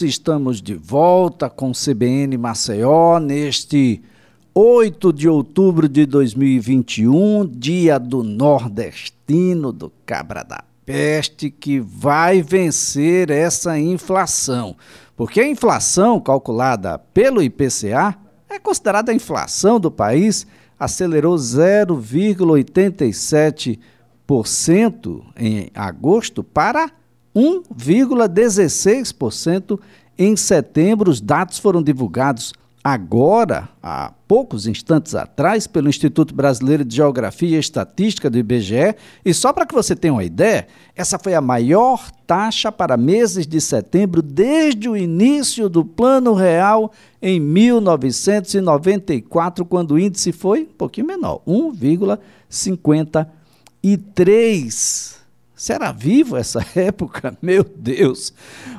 Estamos de volta com CBN Maceió neste 8 de outubro de 2021, dia do nordestino do Cabra da Peste, que vai vencer essa inflação. Porque a inflação calculada pelo IPCA é considerada a inflação do país, acelerou 0,87% em agosto para 1,16% em setembro. Os dados foram divulgados agora, há poucos instantes atrás, pelo Instituto Brasileiro de Geografia e Estatística do IBGE. E só para que você tenha uma ideia, essa foi a maior taxa para meses de setembro desde o início do Plano Real em 1994, quando o índice foi um pouquinho menor, 1,53. Será vivo essa época? Meu Deus!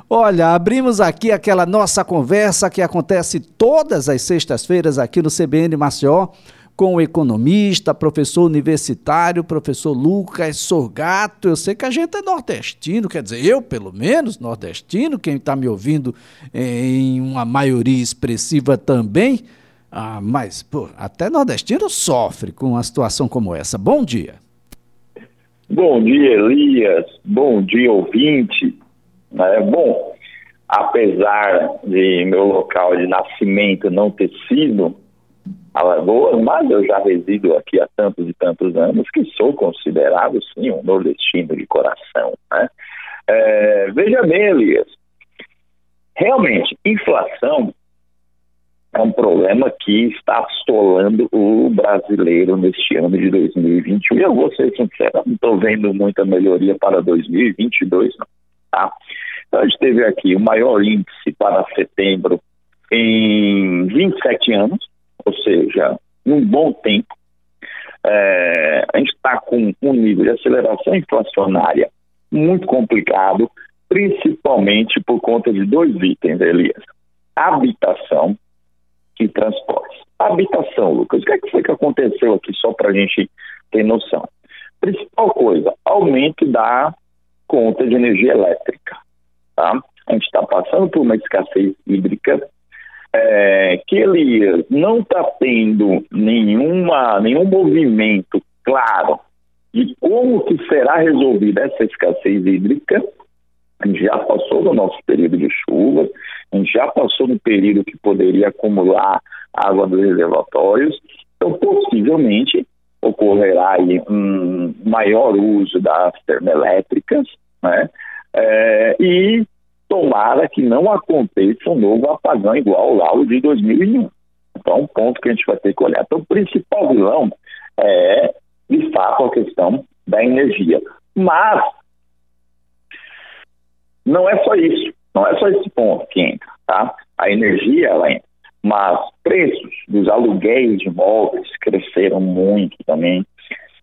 Olha, abrimos aqui aquela nossa conversa que acontece todas as sextas-feiras aqui no CBN Maceió com o economista, professor universitário, professor Lucas Sorgato. Eu sei que a gente é nordestino, quer dizer, eu pelo menos nordestino, quem está me ouvindo em uma maioria expressiva também. Ah, mas pô, até nordestino sofre com uma situação como essa. Bom dia. Bom dia, Elias. Bom dia, ouvinte. É, bom, apesar de meu local de nascimento não ter sido Alagoas, mas eu já resido aqui há tantos e tantos anos que sou considerado, sim, um nordestino de coração. Né? É, veja bem, Elias, realmente, inflação é um problema que está assolando o brasileiro neste ano de 2021. E eu vou ser sincero, não estou vendo muita melhoria para 2022, não. Tá? Então, a gente teve aqui o maior índice para setembro em 27 anos, ou seja, num bom tempo. É, a gente está com um nível de aceleração inflacionária muito complicado, principalmente por conta de dois itens, Elias. Habitação e transporte. Habitação, Lucas, o que, é que foi que aconteceu aqui, só para a gente ter noção? Principal coisa, aumento da conta de energia elétrica. Tá? A gente está passando por uma escassez hídrica, é, que ele não está tendo nenhuma, nenhum movimento claro de como que será resolvida essa escassez hídrica. A gente já passou do nosso período de chuva, a gente já passou no período que poderia acumular água dos reservatórios, então possivelmente ocorrerá aí um maior uso das termoelétricas, né? É, e tomara que não aconteça um novo apagão igual lá o de 2001. Então, um ponto que a gente vai ter que olhar. Então, o principal vilão é, de fato, a questão da energia. Mas não é só isso. Não é só esse ponto que entra, tá? A energia, ela entra. Mas preços dos aluguéis de imóveis cresceram muito também.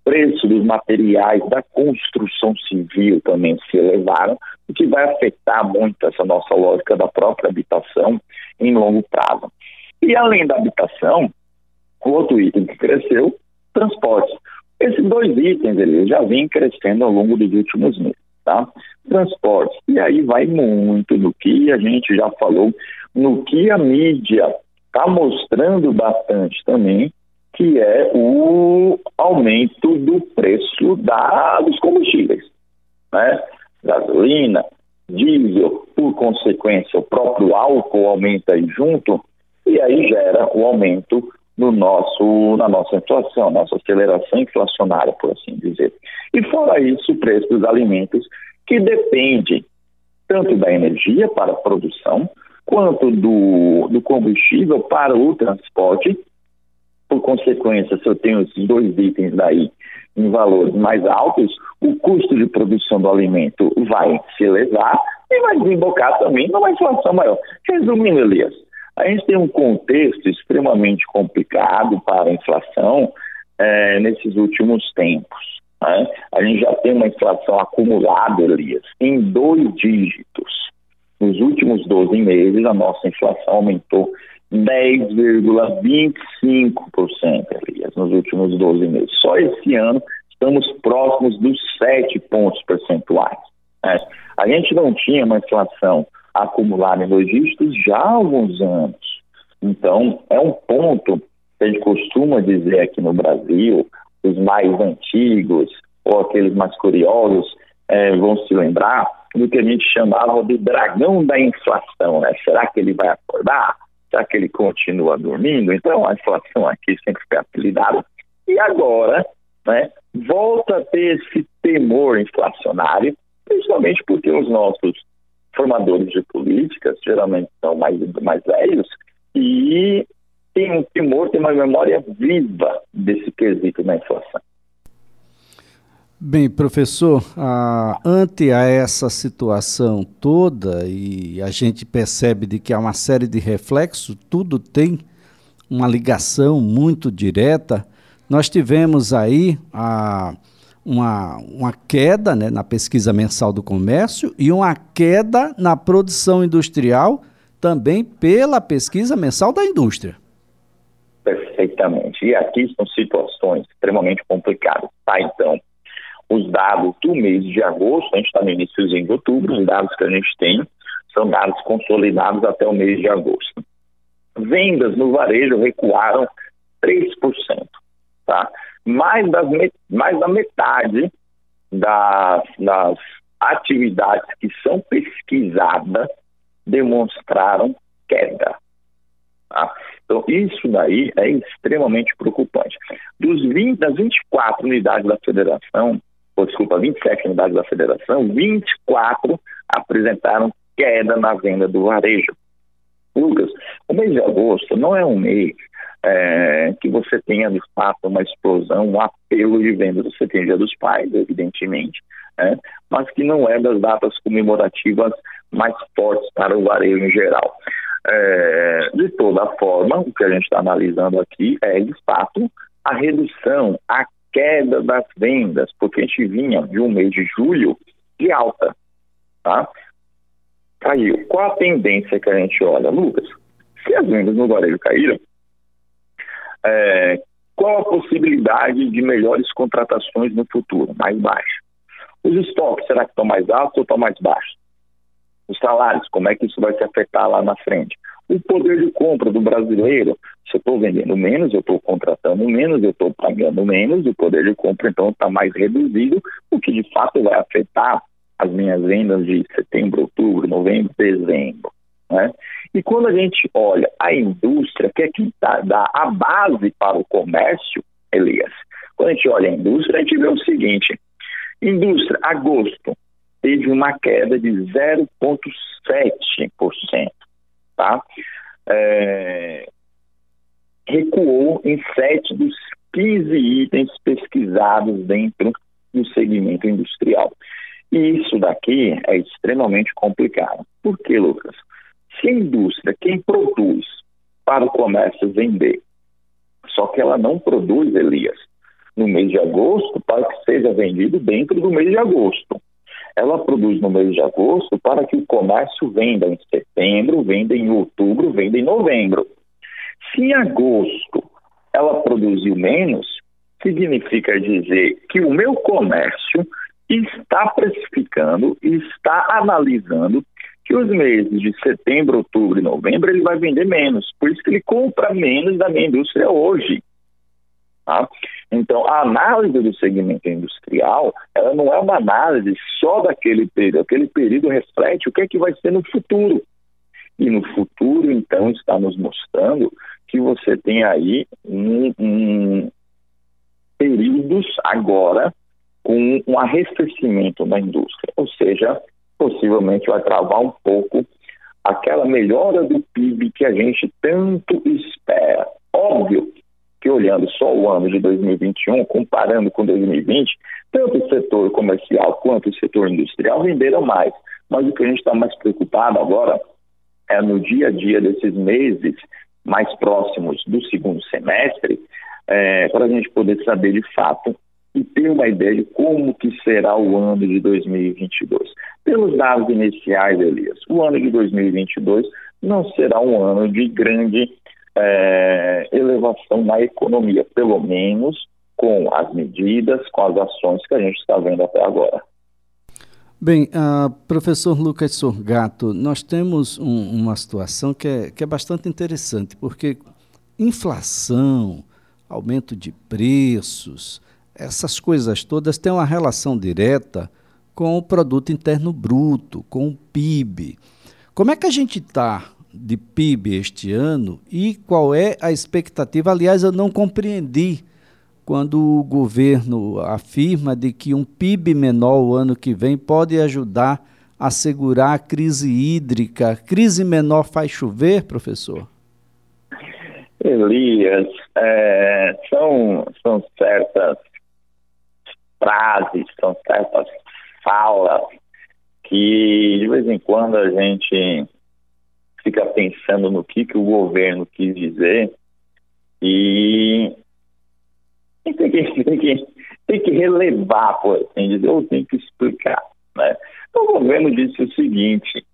Preços dos materiais da construção civil também se elevaram, o que vai afetar muito essa nossa lógica da própria habitação em longo prazo. E além da habitação, o outro item que cresceu, transporte. Esses dois itens eles já vêm crescendo ao longo dos últimos meses tá? Transporte. E aí vai muito do que a gente já falou, no que a mídia está mostrando bastante também, que é o aumento do preço da, dos combustíveis, né? Gasolina, diesel, por consequência, o próprio álcool aumenta aí junto, e aí gera o aumento no nosso, na nossa inflação, nossa aceleração inflacionária, por assim dizer. E fora isso, o preço dos alimentos, que depende tanto da energia para a produção, quanto do, do combustível para o transporte. Por consequência, se eu tenho esses dois itens daí em valores mais altos, o custo de produção do alimento vai se elevar e vai desembocar também numa inflação maior. Resumindo, Elias, a gente tem um contexto extremamente complicado para a inflação é, nesses últimos tempos. Né? A gente já tem uma inflação acumulada, Elias, em dois dígitos. Nos últimos 12 meses, a nossa inflação aumentou 10,25%, Elias, nos últimos 12 meses. Só esse ano estamos próximos dos 7 pontos percentuais. Né? A gente não tinha uma inflação acumulados nos dígitos já há alguns anos. Então, é um ponto que a gente costuma dizer aqui no Brasil, os mais antigos ou aqueles mais curiosos é, vão se lembrar do que a gente chamava de dragão da inflação. Né? Será que ele vai acordar? Será que ele continua dormindo? Então, a inflação aqui sempre foi apelidada. E agora, né, volta a ter esse temor inflacionário, principalmente porque os nossos formadores de políticas geralmente são mais, mais velhos e tem um temor, tem uma memória viva desse quesito na inflação. Bem, professor, ante a essa situação toda e a gente percebe de que há uma série de reflexos, tudo tem uma ligação muito direta. Nós tivemos aí a, uma, uma queda né, na pesquisa mensal do comércio e uma queda na produção industrial também pela pesquisa mensal da indústria. Perfeitamente. E aqui são situações extremamente complicadas. Tá, então, os dados do mês de agosto, a gente está no início de outubro, os dados que a gente tem são dados consolidados até o mês de agosto. Vendas no varejo recuaram 3%, tá? Mais, das, mais da metade das, das atividades que são pesquisadas demonstraram queda. Tá? Então, isso daí é extremamente preocupante. Dos 20, das 24 unidades da federação, ou desculpa, 27 unidades da federação, 24 apresentaram queda na venda do varejo. O mês de agosto não é um mês é, que você tenha de fato uma explosão, um apelo de vendas. Você tem Dia dos Pais, evidentemente, né, mas que não é das datas comemorativas mais fortes para o varejo em geral. É, de toda forma, o que a gente está analisando aqui é, de fato, a redução, a queda das vendas, porque a gente vinha de um mês de julho de alta, tá? Caiu. Qual a tendência que a gente olha, Lucas? Se as vendas no varejo caíram, é, qual a possibilidade de melhores contratações no futuro? Mais baixa. Os estoques, será que estão mais altos ou estão mais baixos? Os salários, como é que isso vai se afetar lá na frente? O poder de compra do brasileiro, se eu estou vendendo menos, eu estou contratando menos, eu estou pagando menos, o poder de compra então está mais reduzido, o que de fato vai afetar as minhas vendas de setembro, outubro, novembro, dezembro. Né? E quando a gente olha a indústria, que é que dá, dá a base para o comércio, Elias, quando a gente olha a indústria, a gente vê o seguinte: indústria, agosto, teve uma queda de 0,7%. Tá? É, recuou em sete dos 15 itens pesquisados dentro do segmento industrial. E isso daqui é extremamente complicado. Por quê, Lucas? Se a indústria, quem produz para o comércio vender, só que ela não produz, Elias, no mês de agosto para que seja vendido dentro do mês de agosto ela produz no mês de agosto para que o comércio venda em setembro, venda em outubro, venda em novembro. Se em agosto ela produziu menos, significa dizer que o meu comércio está precificando, está analisando que os meses de setembro, outubro e novembro ele vai vender menos. Por isso que ele compra menos da minha indústria hoje. Tá? Então, a análise do segmento industrial, ela não é uma análise só daquele período. Aquele período reflete o que é que vai ser no futuro. E no futuro, então, está nos mostrando que você tem aí um, um períodos agora com um arrefecimento na indústria, ou seja, possivelmente vai travar um pouco aquela melhora do PIB que a gente tanto espera. Óbvio que olhando só o ano de 2021, comparando com 2020, tanto o setor comercial quanto o setor industrial venderam mais. Mas o que a gente está mais preocupado agora é no dia a dia desses meses mais próximos do segundo semestre, é, para a gente poder saber de fato e ter uma ideia de como que será o ano de 2022. Pelos dados iniciais, Elias, o ano de 2022 não será um ano de grande é, elevação na economia, pelo menos com as medidas, com as ações que a gente está vendo até agora. Bem, uh, professor Lucas Sorgato, nós temos um, uma situação que é, que é bastante interessante, porque inflação, aumento de preços, essas coisas todas têm uma relação direta com o produto interno bruto, com o PIB. Como é que a gente está de PIB este ano e qual é a expectativa? Aliás, eu não compreendi quando o governo afirma de que um PIB menor o ano que vem pode ajudar a segurar a crise hídrica. Crise menor faz chover, professor? Elias, é, são, são certas frases, são certas falas que de vez em quando a gente fica pensando no que, que o governo quis dizer e tem que, tem que, tem que relevar, por assim dizer, ou tem que explicar. Né? Então, o governo disse o seguinte: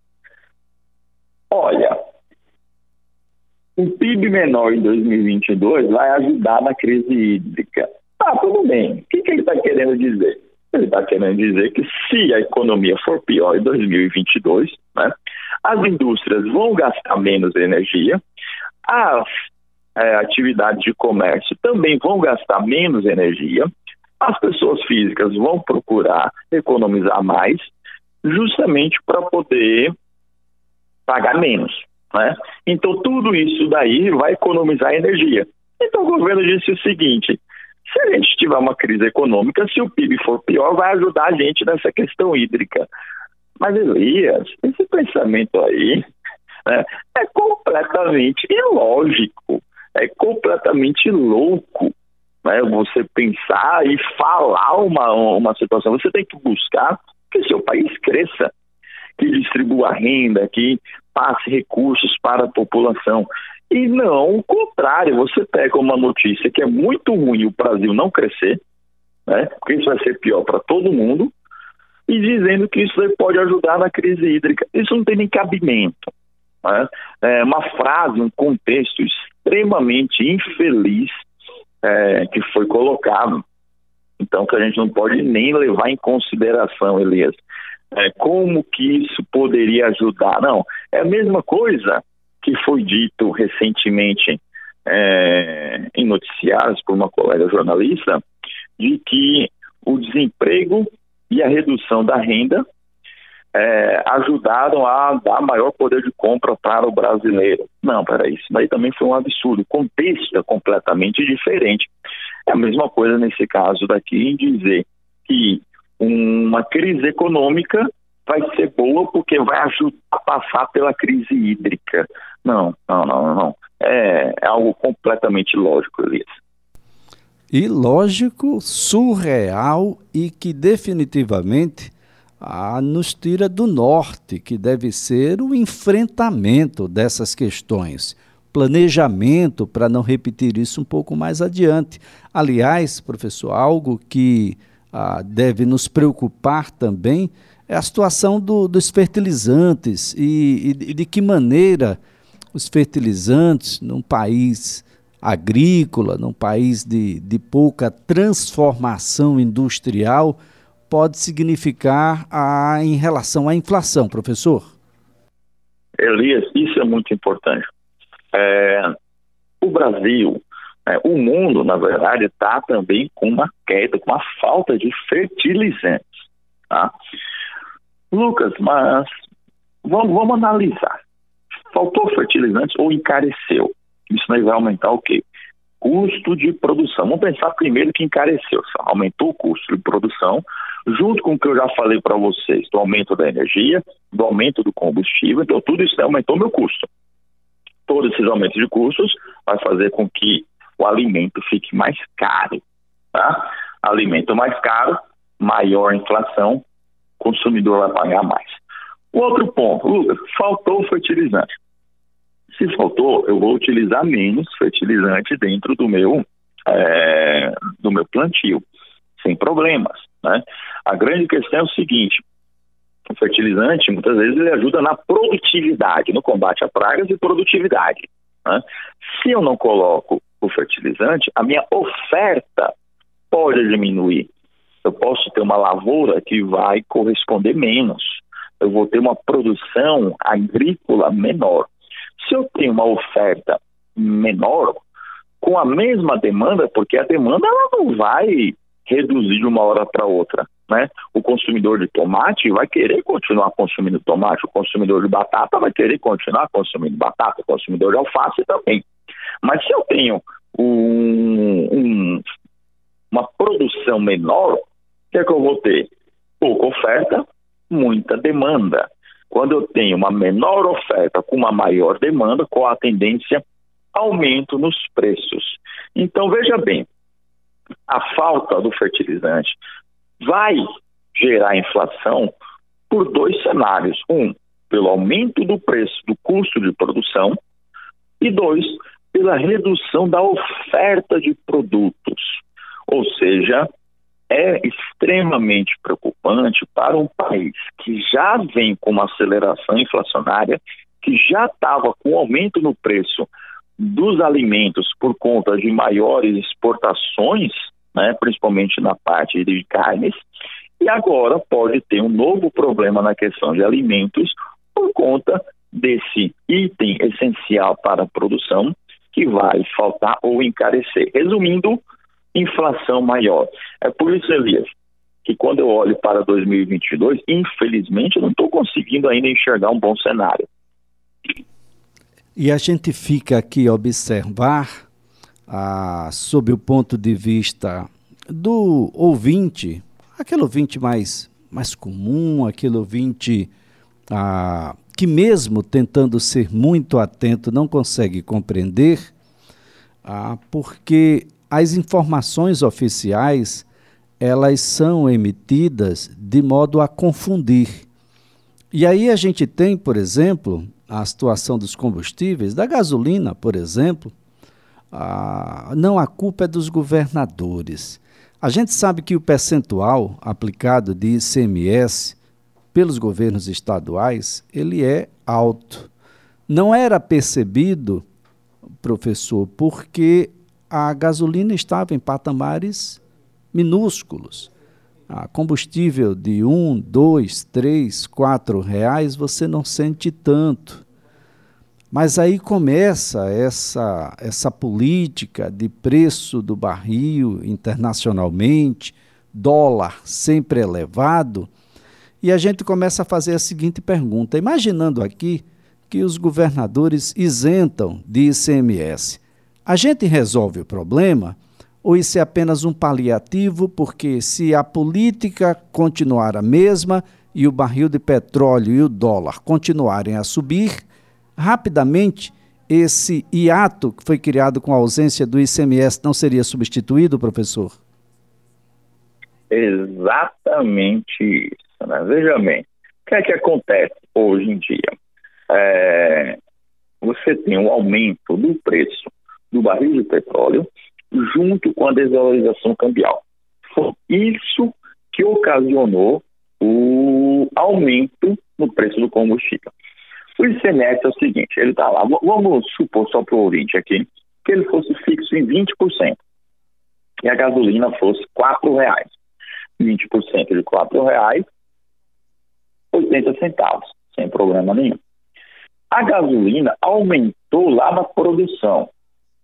olha, um PIB menor em 2022 vai ajudar na crise hídrica. Ah, tudo bem. O que, que ele está querendo dizer? Ele está querendo dizer que se a economia for pior em 2022, né, as indústrias vão gastar menos energia, as é, atividades de comércio também vão gastar menos energia, as pessoas físicas vão procurar economizar mais, justamente para poder pagar menos. Né? Então, tudo isso daí vai economizar energia. Então, o governo disse o seguinte: se a gente tiver uma crise econômica, se o PIB for pior, vai ajudar a gente nessa questão hídrica. Mas, Elias, esse pensamento aí né, é completamente ilógico é completamente louco né, você pensar e falar uma, uma situação. Você tem que buscar que seu país cresça, que distribua renda, que passe recursos para a população. E não o contrário, você pega uma notícia que é muito ruim o Brasil não crescer, né, porque isso vai ser pior para todo mundo, e dizendo que isso pode ajudar na crise hídrica. Isso não tem nem cabimento. Né? É uma frase, um contexto extremamente infeliz é, que foi colocado. Então, que a gente não pode nem levar em consideração, Elias. É, como que isso poderia ajudar? Não, é a mesma coisa que foi dito recentemente é, em noticiários por uma colega jornalista, de que o desemprego e a redução da renda é, ajudaram a dar maior poder de compra para o brasileiro. Não, peraí, isso daí também foi um absurdo. O contexto é completamente diferente. É a mesma coisa nesse caso daqui em dizer que uma crise econômica vai ser boa porque vai ajudar a passar pela crise hídrica. Não, não, não, não. É, é algo completamente lógico, Elias. Ilógico, surreal e que definitivamente ah, nos tira do norte, que deve ser o enfrentamento dessas questões. Planejamento para não repetir isso um pouco mais adiante. Aliás, professor, algo que ah, deve nos preocupar também é a situação do, dos fertilizantes e, e, de que maneira os fertilizantes, num país agrícola, num país de, de pouca transformação industrial, pode significar a, em relação à inflação, professor? Elias, isso é muito importante. É, o Brasil, é, o mundo, na verdade, está também com uma queda, com uma falta de fertilizantes. Tá? Lucas, mas vamos, vamos analisar. Faltou fertilizantes ou encareceu? Isso vai aumentar o quê? Custo de produção. Vamos pensar primeiro que encareceu. Aumentou o custo de produção, junto com o que eu já falei para vocês, do aumento da energia, do aumento do combustível, então tudo isso aumentou meu custo. Todos esses aumentos de custos vai fazer com que o alimento fique mais caro. Tá? Alimento mais caro, maior inflação, consumidor vai pagar mais. O outro ponto, Lucas, faltou fertilizante. Se faltou, eu vou utilizar menos fertilizante dentro do meu, é, do meu plantio, sem problemas. Né? A grande questão é o seguinte: o fertilizante, muitas vezes, ele ajuda na produtividade, no combate a pragas e produtividade. Né? Se eu não coloco o fertilizante, a minha oferta pode diminuir. Eu posso ter uma lavoura que vai corresponder menos. Eu vou ter uma produção agrícola menor. Se eu tenho uma oferta menor, com a mesma demanda, porque a demanda ela não vai reduzir de uma hora para outra. Né? O consumidor de tomate vai querer continuar consumindo tomate, o consumidor de batata vai querer continuar consumindo batata, o consumidor de alface também. Mas se eu tenho um, um, uma produção menor, o que é que eu vou ter? Pouca oferta, muita demanda. Quando eu tenho uma menor oferta com uma maior demanda, qual a tendência? Aumento nos preços. Então, veja bem, a falta do fertilizante vai gerar inflação por dois cenários. Um, pelo aumento do preço do custo de produção, e dois, pela redução da oferta de produtos. Ou seja, é extremamente preocupante para um país que já vem com uma aceleração inflacionária, que já estava com aumento no preço dos alimentos por conta de maiores exportações, né, principalmente na parte de carnes, e agora pode ter um novo problema na questão de alimentos por conta desse item essencial para a produção que vai faltar ou encarecer. Resumindo, inflação maior. É por isso, Elias, que quando eu olho para 2022, infelizmente, eu não estou conseguindo ainda enxergar um bom cenário. E a gente fica aqui observar, ah, sob o ponto de vista do ouvinte, aquele ouvinte mais, mais comum, aquele ouvinte ah, que, mesmo tentando ser muito atento, não consegue compreender, ah, porque as informações oficiais elas são emitidas de modo a confundir. E aí a gente tem, por exemplo, a situação dos combustíveis, da gasolina, por exemplo, ah, não a culpa é dos governadores. A gente sabe que o percentual aplicado de ICMS pelos governos estaduais, ele é alto. Não era percebido, professor, porque a gasolina estava em patamares minúsculos. A combustível de um, dois, três, quatro reais você não sente tanto. Mas aí começa essa, essa política de preço do barril internacionalmente, dólar sempre elevado, e a gente começa a fazer a seguinte pergunta: imaginando aqui que os governadores isentam de ICMS, a gente resolve o problema? Ou isso é apenas um paliativo, porque se a política continuar a mesma e o barril de petróleo e o dólar continuarem a subir, rapidamente esse hiato que foi criado com a ausência do ICMS não seria substituído, professor? Exatamente isso. Né? Veja bem, o que é que acontece hoje em dia? É, você tem um aumento do preço do barril de petróleo junto com a desvalorização cambial. Foi isso que ocasionou o aumento no preço do combustível. O ICMS é o seguinte, ele está lá, vamos supor só para o ouvinte aqui, que ele fosse fixo em 20% e a gasolina fosse R$ reais. 20% de R$ reais, 80 centavos, sem problema nenhum. A gasolina aumentou lá na produção.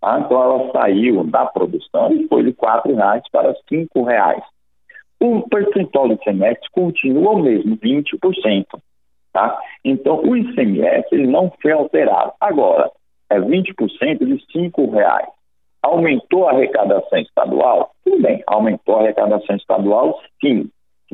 Tá? Então ela saiu da produção e foi de R$ reais para R$ reais. O percentual do ICMS continua o mesmo, 20%. Tá? Então, o ICMS ele não foi alterado. Agora, é 20% de R$ reais. Aumentou a arrecadação estadual? Tudo bem, aumentou a arrecadação estadual, sim.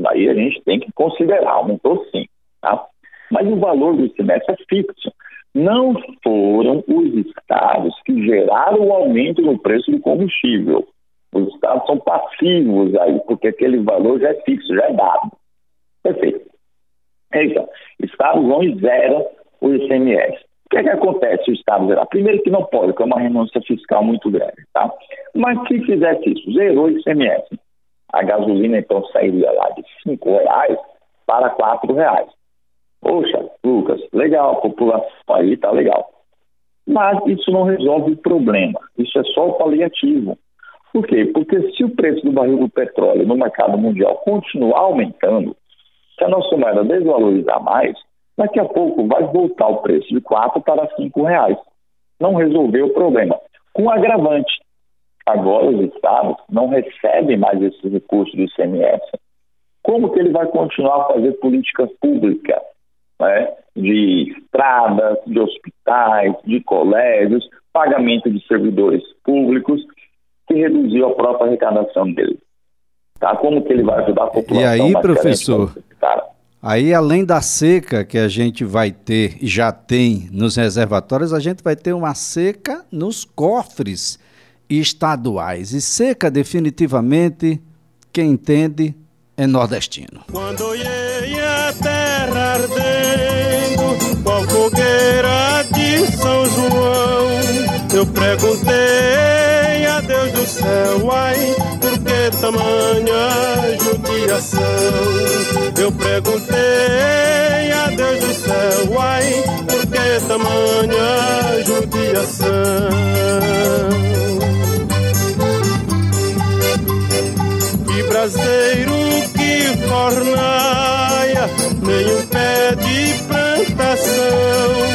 Aí a gente tem que considerar, aumentou sim. Tá? Mas o valor do ICMS é fixo. Não foram os estados que geraram o aumento no preço do combustível. Os estados são passivos aí, porque aquele valor já é fixo, já é dado. Perfeito. Então, estados vão e zeram o ICMS. O que, é que acontece o Estado zerar? Primeiro que não pode, porque é uma renúncia fiscal muito grande, tá? Mas se fizesse isso, zerou o ICMS. A gasolina, então, sairia lá de R$ reais para R$ reais. Poxa, Lucas, legal, população aí tá legal. Mas isso não resolve o problema. Isso é só o paliativo. Por quê? Porque se o preço do barril do petróleo no mercado mundial continuar aumentando, se a nossa moeda desvalorizar mais, daqui a pouco vai voltar o preço de 4 para 5 reais. Não resolveu o problema. Com agravante, agora os estados não recebem mais esses recursos do ICMS. Como que ele vai continuar a fazer políticas públicas? Né, de estradas, de hospitais, de colégios, pagamento de servidores públicos, que reduziu a própria arrecadação dele. Tá? Como que ele vai ajudar a população? E aí, professor, aí além da seca que a gente vai ter e já tem nos reservatórios, a gente vai ter uma seca nos cofres estaduais. E seca definitivamente, quem entende, é nordestino. Quando a terra perguntei a Deus do céu, ai, por que tamanha judiação? Eu perguntei a Deus do céu, ai, por que tamanha judiação? Que braseiro fornaia, nem um pé de plantação.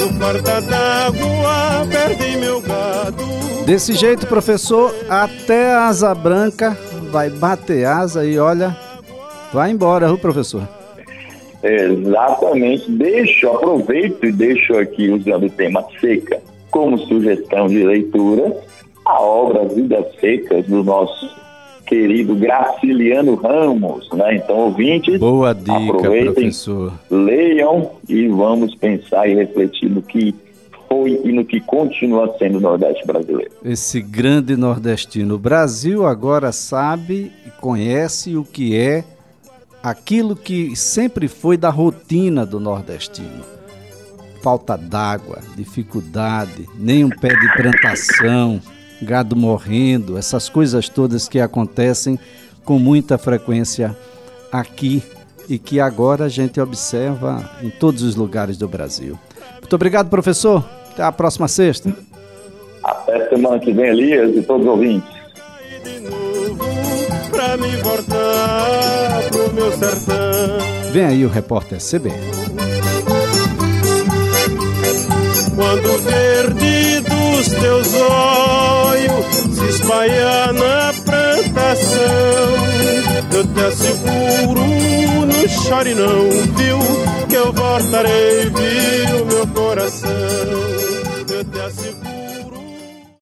No d'água perdi meu gado. Desse jeito, professor, até a asa branca vai bater asa e olha, vai embora, viu, professor? Exatamente. Deixo, aproveito e deixo aqui, usando o tema seca, como sugestão de leitura, a obra Vidas Secas do nosso querido Graciliano Ramos, né? Então, ouvintes, Boa dica, aproveitem, professor. leiam e vamos pensar e refletir no que foi e no que continua sendo o Nordeste brasileiro. Esse grande nordestino. O Brasil agora sabe e conhece o que é aquilo que sempre foi da rotina do nordestino. Falta d'água, dificuldade, nem um pé de plantação gado morrendo, essas coisas todas que acontecem com muita frequência aqui e que agora a gente observa em todos os lugares do Brasil. Muito obrigado, professor. Até a próxima sexta. Até semana que vem, Elias e todos os ouvintes. Vem aí o repórter CB. Quando verde dos teus olhos se espalhar na plantação, eu te asseguro, não chore não, viu? Que eu voltarei, viu, meu coração.